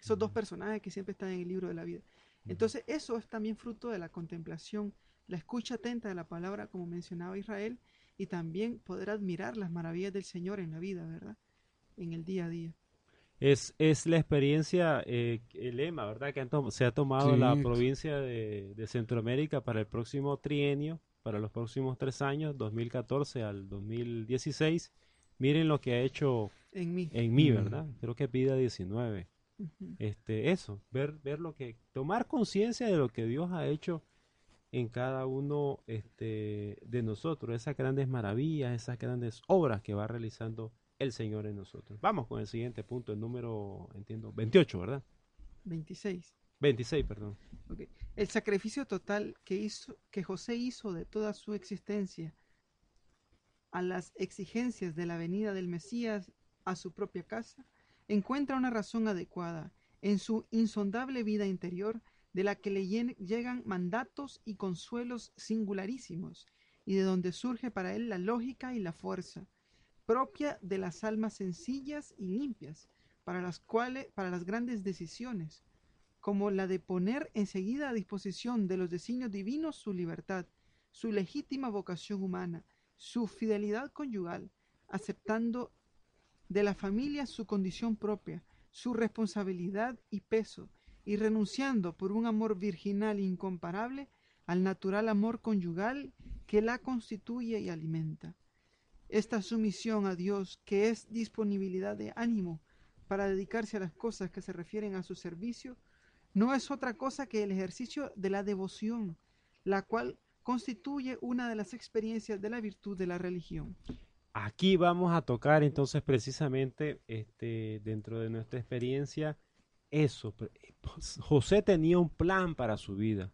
Esos dos personajes que siempre están en el libro de la vida. Entonces eso es también fruto de la contemplación, la escucha atenta de la palabra, como mencionaba Israel, y también poder admirar las maravillas del Señor en la vida, ¿verdad? En el día a día. Es, es la experiencia, eh, el lema, ¿verdad? Que han se ha tomado Sí. la provincia de, de Centroamérica para el próximo trienio, para los próximos tres años, 2014 al 2016. Miren lo que ha hecho En mí. en mí. ¿verdad? Creo que pida 19. Ujú. Este, eso, ver, ver lo que, tomar conciencia de lo que Dios ha hecho en cada uno este, de nosotros, esas grandes maravillas, esas grandes obras que va realizando el Señor en nosotros. Vamos con el siguiente punto, el número, entiendo, 28, ¿verdad? 26. 26, perdón. Ok. El sacrificio total que hizo, que José hizo de toda su existencia a las exigencias de la venida del Mesías a su propia casa, encuentra una razón adecuada en su insondable vida interior de la que le llegan mandatos y consuelos singularísimos y de donde surge para él la lógica y la fuerza propia de las almas sencillas y limpias para las cuales para las grandes decisiones como la de poner enseguida a disposición de los designios divinos su libertad, su legítima vocación humana, su fidelidad conyugal, aceptando de la familia su condición propia, su responsabilidad y peso, y renunciando por un amor virginal incomparable al natural amor conyugal que la constituye y alimenta. Esta sumisión a Dios, que es disponibilidad de ánimo para dedicarse a las cosas que se refieren a su servicio, no es otra cosa que el ejercicio de la devoción, la cual constituye una de las experiencias de la virtud de la religión. Aquí vamos a tocar entonces precisamente este, dentro de nuestra experiencia eso. <laughs> José tenía un plan para su vida.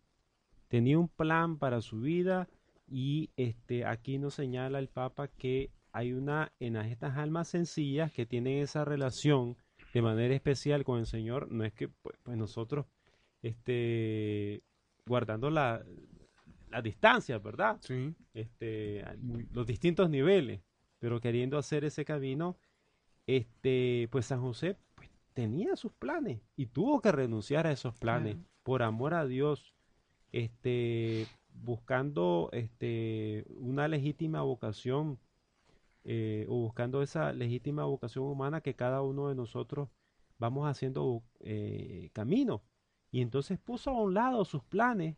Tenía un plan para su vida y este, aquí nos señala el Papa que hay una en estas almas sencillas que tienen esa relación de manera especial con el Señor. No es que pues, pues, nosotros este, guardando la, la distancia, ¿verdad? Sí. este, los distintos niveles, pero queriendo hacer ese camino, este, pues San José pues, tenía sus planes y tuvo que renunciar a esos planes por amor a Dios, este, buscando este, una legítima vocación eh, o buscando esa legítima vocación humana que cada uno de nosotros vamos haciendo eh, camino. Y entonces puso a un lado sus planes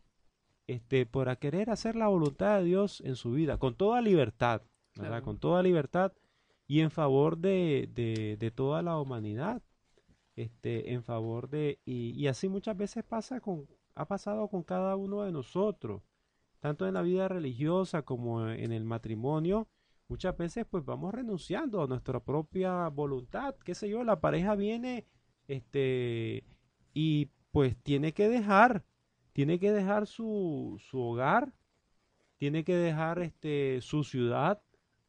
este, por querer hacer la voluntad de Dios en su vida, con toda libertad. Claro. Con toda libertad y en favor de, de, de toda la humanidad, este, en favor de, y, y así muchas veces pasa con, ha pasado con cada uno de nosotros, tanto en la vida religiosa como en el matrimonio, muchas veces pues vamos renunciando a nuestra propia voluntad, qué sé yo, la pareja viene, este, y pues tiene que dejar, tiene que dejar su, su hogar, tiene que dejar este, su ciudad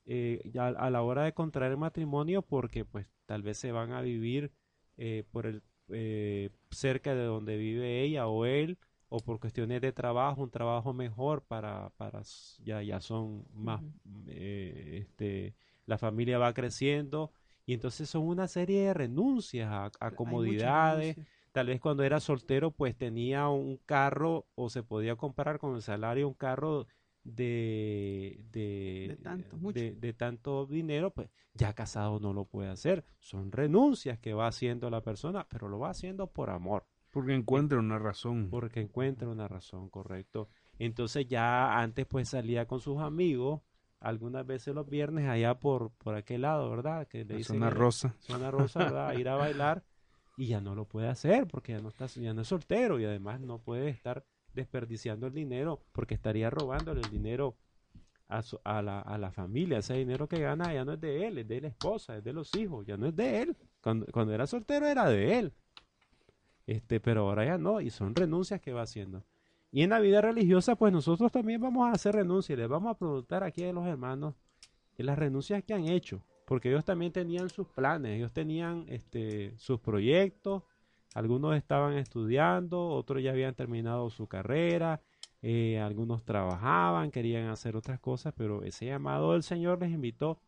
eh, ya a la hora de contraer matrimonio porque pues tal vez se van a vivir eh, por el, eh, cerca de donde vive ella o él o por cuestiones de trabajo, un trabajo mejor para, para ya, ya son más, eh, este, la familia va creciendo y entonces son una serie de renuncias a, a comodidades. Tal vez cuando era soltero, pues tenía un carro o se podía comprar con el salario un carro de, de, De tanto, mucho. de- de tanto dinero, pues ya casado no lo puede hacer. Son renuncias que va haciendo la persona, pero lo va haciendo por amor, Porque encuentra una razón. porque encuentra una razón, correcto. Entonces ya antes pues salía con sus amigos, algunas veces los viernes allá por, por aquel lado, ¿verdad? Que le dicen zona rosa. zona rosa, ¿verdad? A ir a bailar y ya no lo puede hacer porque ya no está, ya no es soltero y además no puede estar desperdiciando el dinero porque estaría robándole el dinero a, su- a la, a la familia. Ese dinero que gana ya no es de él, es de la esposa, es de los hijos, ya no es de él. Cuando, cuando era soltero era de él. Este, pero ahora ya no, y son renuncias que va haciendo. Y en la vida religiosa, pues nosotros también vamos a hacer renuncias. Les vamos a preguntar aquí a los hermanos las renuncias que han hecho, porque ellos también tenían sus planes, ellos tenían este, sus proyectos, algunos estaban estudiando, otros ya habían terminado su carrera, eh, algunos trabajaban, querían hacer otras cosas, pero ese llamado del Señor les invitó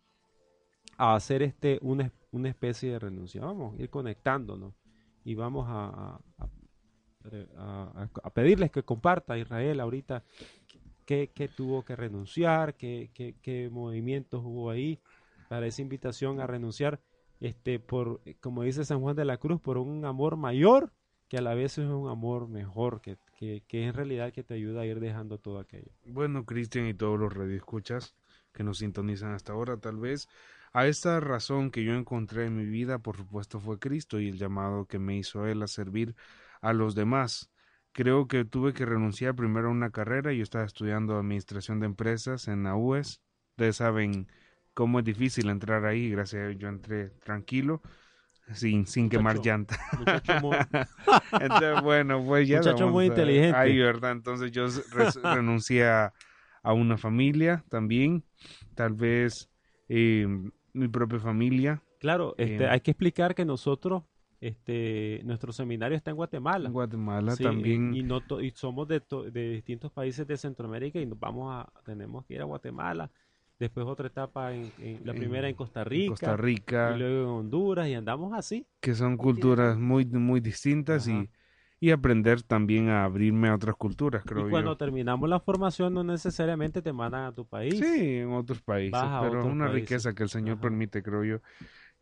a hacer este una, una especie de renuncia. Vamos a ir conectándonos y vamos a, a- pedirles que comparta Israel ahorita qué, qué tuvo que renunciar, qué, qué- qué movimientos hubo ahí para esa invitación a renunciar, este, por, como dice San Juan de la Cruz, por un amor mayor que a la vez es un amor mejor, que, que, que en realidad que te ayuda a ir dejando todo aquello. Bueno, Cristian y todos los radioescuchas que nos sintonizan hasta ahora, tal vez a esta razón que yo encontré en mi vida, por supuesto, fue Cristo y el llamado que me hizo Él a servir a los demás. Creo que tuve que renunciar primero a una carrera. Yo estaba estudiando administración de empresas en la UES. Ustedes saben cómo es difícil entrar ahí. Gracias a Dios yo entré tranquilo, sin, sin quemar llanta. Muy- <laughs> Entonces, bueno, pues ya. Muchacho muy a- inteligente. Ahí, ¿verdad? Entonces yo re- <laughs> renuncié a, a una familia también. Tal vez eh, mi propia familia Claro, este, Bien. hay que explicar que nosotros, este, nuestro seminario está en Guatemala. en Guatemala Sí, también. Y, no to- y somos de, to- de distintos países de Centroamérica y nos vamos a, tenemos que ir a Guatemala. Después otra etapa, en, en- la primera en Costa en Rica. Costa Rica, Y luego en Honduras y andamos así. que son culturas muy, muy distintas Ajá. y, y aprender también a abrirme a otras culturas, creo y cuando yo. terminamos la formación no necesariamente te mandan a tu país. Sí, en otros países, pero otros una países. riqueza que el Señor Ajá. permite, creo yo.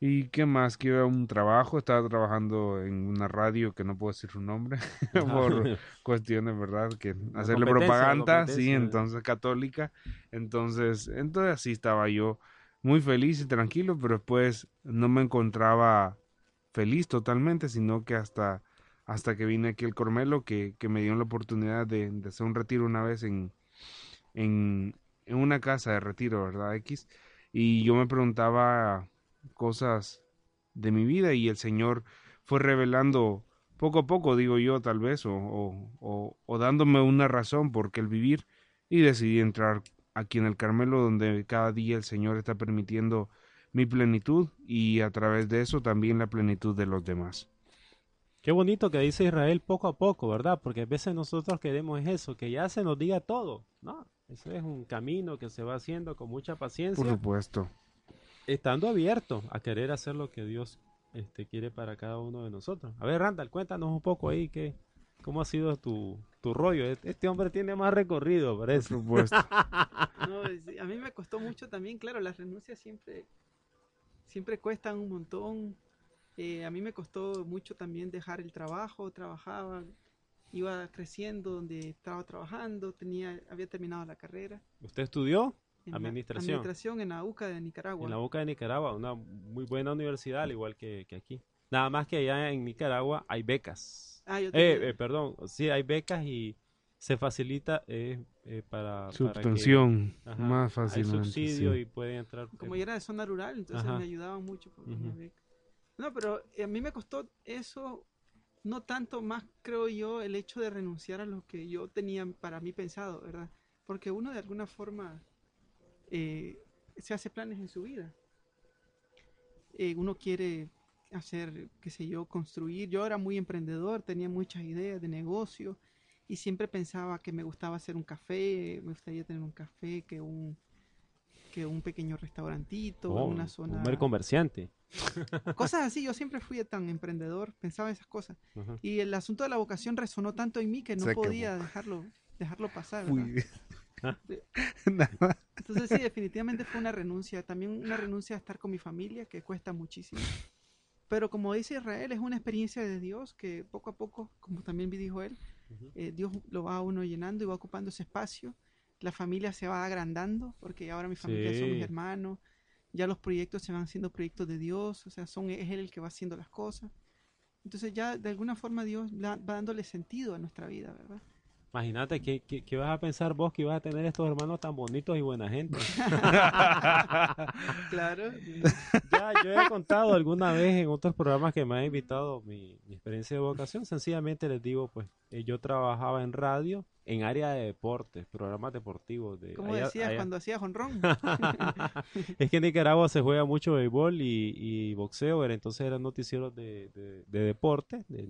¿Y qué más? Que iba a un trabajo, estaba trabajando en una radio que no puedo decir su nombre <laughs> por <laughs> cuestiones, ¿verdad? Que hacerle propaganda, sí, entonces católica. Entonces, entonces así estaba yo muy feliz y tranquilo, pero después no me encontraba feliz totalmente, sino que hasta, hasta que vine aquí al Cormelo, que, que me dio la oportunidad de, de hacer un retiro una vez en, en, en una casa de retiro, ¿verdad? X. Y yo me preguntaba cosas de mi vida y el Señor fue revelando poco a poco, digo yo, tal vez, o, o, o, o dándome una razón por qué el vivir y decidí entrar aquí en el Carmelo donde cada día el Señor está permitiendo mi plenitud y a través de eso también la plenitud de los demás. Qué bonito que dice Israel poco a poco, ¿verdad? Porque a veces nosotros queremos eso, que ya se nos diga todo. No, eso es un camino que se va haciendo con mucha paciencia. Por supuesto. Estando abierto a querer hacer lo que Dios este, quiere para cada uno de nosotros. A ver, Randall, cuéntanos un poco ahí que, cómo ha sido tu, tu rollo. Este este hombre tiene más recorrido, Por parece. supuesto. <laughs> No, a mí me costó mucho también, claro, las renuncias siempre, siempre cuestan un montón. Eh, a mí me costó mucho también dejar el trabajo, trabajaba, iba creciendo donde estaba trabajando, tenía, había terminado la carrera. ¿Usted estudió en la- Administración. administración en la UCA de Nicaragua. en la Boca de Nicaragua, una muy buena universidad, al igual que, que aquí. Nada más que allá en Nicaragua hay becas. Ah, yo Eh, eh, perdón, sí hay becas y se facilita eh, eh, para, para que- Subtención, Ajá, más hay fácilmente. subsidio sí. y pueden entrar. como eh, yo era de zona rural, entonces Ajá. me ayudaban mucho por una Ujú. beca. No, pero a mí me costó eso, no tanto más, creo yo, el hecho de renunciar a lo que yo tenía para mí pensado, ¿verdad? Porque uno de alguna forma eh, se hace planes en su vida. Eh, uno quiere hacer, qué sé yo, construir. Yo era muy emprendedor, tenía muchas ideas de negocio y siempre pensaba que me gustaba hacer un café, me gustaría tener un café, que un que un pequeño restaurantito, oh, una zona Un comerciante. <laughs> cosas así, yo siempre fui tan emprendedor, pensaba esas cosas. Y el asunto de la vocación resonó tanto en mí que no Se podía dejarlo dejarlo pasar. Ah. <laughs> Entonces sí, definitivamente fue una renuncia, también una renuncia a estar con mi familia que cuesta muchísimo. Pero como dice Israel, es una experiencia de Dios que poco a poco, como también dijo él, eh, Dios lo va a uno llenando y va ocupando ese espacio. La familia se va agrandando, porque ahora mi familia son mis hermanos, ya los proyectos se van siendo proyectos de Dios, o sea, son, es Él el que va haciendo las cosas. Entonces ya de alguna forma Dios va dándole sentido a nuestra vida, ¿verdad? Imagínate, ¿qué, qué, qué vas a pensar vos que ibas a tener estos hermanos tan bonitos y buena gente? <laughs> Claro. Ya, yo he contado alguna vez en otros programas que me han invitado mi, mi experiencia de vocación. Sencillamente les digo, pues, eh, yo trabajaba en radio, en área de deportes, programas deportivos. De, allá- decías allá- cuando hacías honrón. <laughs> es que en Nicaragua se juega mucho béisbol y, y boxeo, era- entonces eran noticieros de, de, de deporte, de,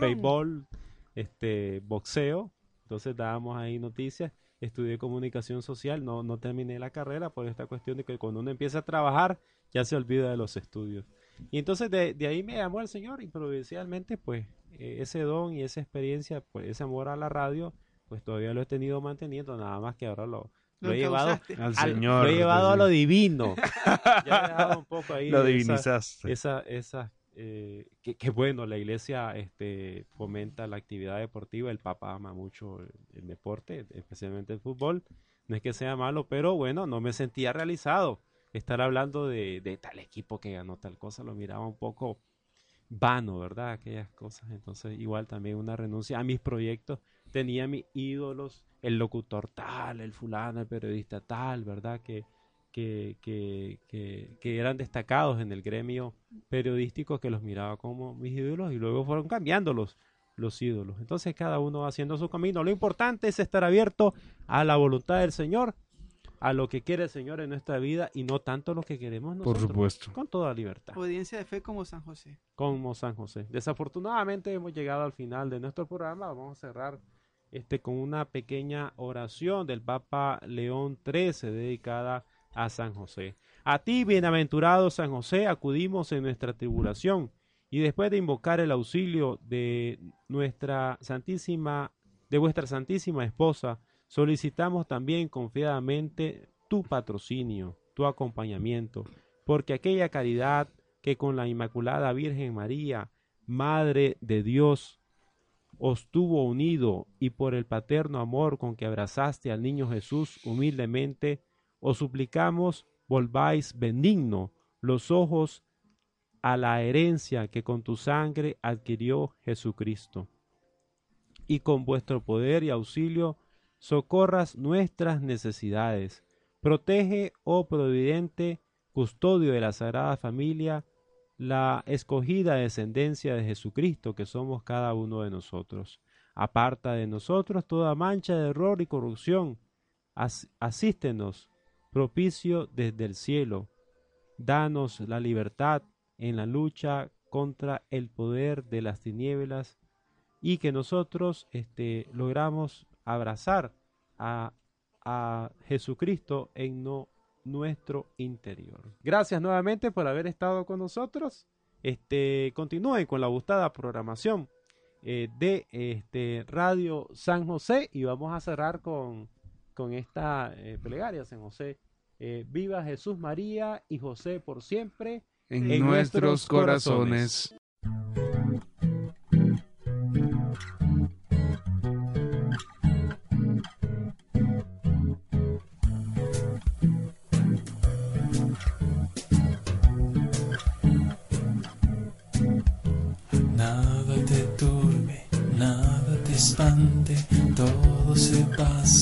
béisbol, este, boxeo. Entonces dábamos ahí noticias. Estudié comunicación social, no, no terminé la carrera por esta cuestión de que cuando uno empieza a trabajar ya se olvida de los estudios. Y entonces de, de ahí me llamó el Señor y providencialmente pues eh, ese don y esa experiencia, pues ese amor a la radio, pues todavía lo he tenido manteniendo, nada más que ahora lo, Lo lo he llevado. Al al- Señor. lo he llevado a pues, lo sí. divino. <laughs> ya he dejado un poco ahí Lo divinizaste. esa, esa, eh, que, bueno, la iglesia este, fomenta la actividad deportiva, el Papa ama mucho el, el deporte, especialmente el fútbol. No es que sea malo, pero bueno, no me sentía realizado. Estar hablando de, de tal equipo que ganó tal cosa, lo miraba un poco vano, ¿verdad? Aquellas cosas. Entonces, igual también una renuncia a mis proyectos. Tenía mis ídolos, el locutor tal, el fulano, el periodista tal, ¿verdad? Que, que, que, que, que eran destacados en el gremio periodístico que los miraba como mis ídolos y luego fueron cambiando los, los ídolos. Entonces cada uno va haciendo su camino. Lo importante es estar abierto a la voluntad del Señor, a lo que quiere el Señor en nuestra vida y no tanto lo que queremos Por nosotros. supuesto. Con toda libertad Obediencia de fe como San José. como San José. Desafortunadamente hemos llegado al final de nuestro programa. Vamos a cerrar este con una pequeña oración del Papa León XIII dedicada a San José. A ti, bienaventurado San José, acudimos en nuestra tribulación y después de invocar el auxilio de nuestra santísima, de vuestra santísima esposa, solicitamos también confiadamente tu patrocinio, tu acompañamiento, porque aquella caridad que con la Inmaculada Virgen María, Madre de Dios, os tuvo unido y por el paterno amor con que abrazaste al niño Jesús humildemente, os suplicamos volváis benigno los ojos a la herencia que con tu sangre adquirió Jesucristo. Y con vuestro poder y auxilio socorras nuestras necesidades. Protege, oh providente, custodio de la Sagrada Familia, la escogida descendencia de Jesucristo que somos cada uno de nosotros. Aparta de nosotros toda mancha de error y corrupción. As- asístenos, propicio desde el cielo. Danos la libertad en la lucha contra el poder de las tinieblas y que nosotros este, logramos abrazar a, a Jesucristo en no- nuestro interior. Gracias nuevamente por haber estado con nosotros. Este, continúen con la gustada programación eh, de este, Radio San José y vamos a cerrar con, con esta eh, plegaria, San José. Eh, viva Jesús María y José por siempre. en nuestros nuestros corazones. Nada te turbe, nada te espante, todo se pasa,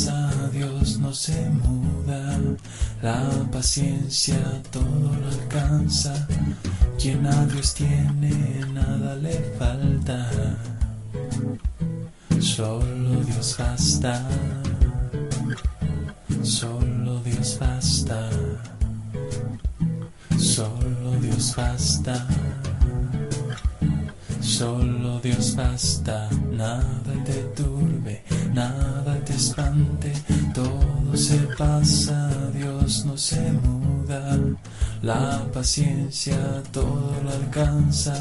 La paciencia todo lo alcanza, quien a Dios tiene, nada le falta. Solo Dios basta, solo Dios basta, solo Dios basta. Solo Dios basta, nada te turbe, nada te espante, todo se pasa, Dios no se muda, la paciencia todo lo alcanza,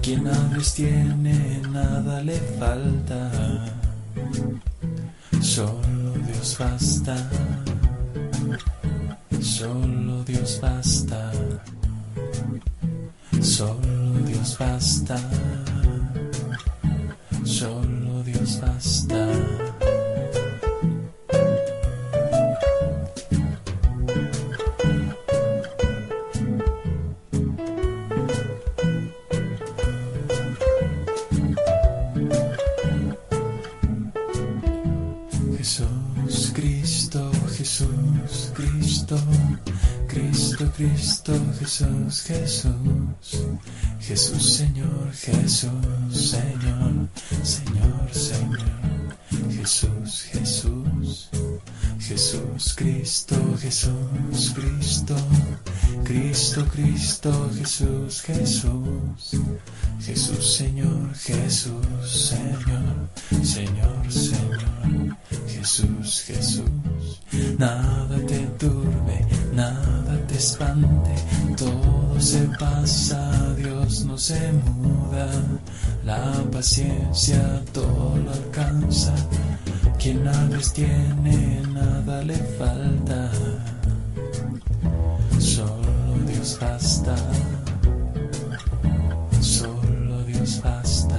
quien a Dios tiene, nada le falta, solo Dios basta, solo Dios basta. Solo Dios basta. Solo Dios basta. Cristo, Jesús, Jesús, Jesús, Señor, Jesús, Señor, Señor, Señor, Jesús, Jesús, Jesús, Cristo, Jesús, Cristo, Cristo, Cristo, Jesús, Jesús, Jesús, Señor, Jesús, Señor, Señor, Señor, Jesús, Jesús. Nada te turbe, nada te espante, todo se pasa, Dios no se muda, la paciencia todo lo alcanza, quien nada tiene, nada le falta, solo Dios basta, solo Dios basta,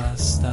hasta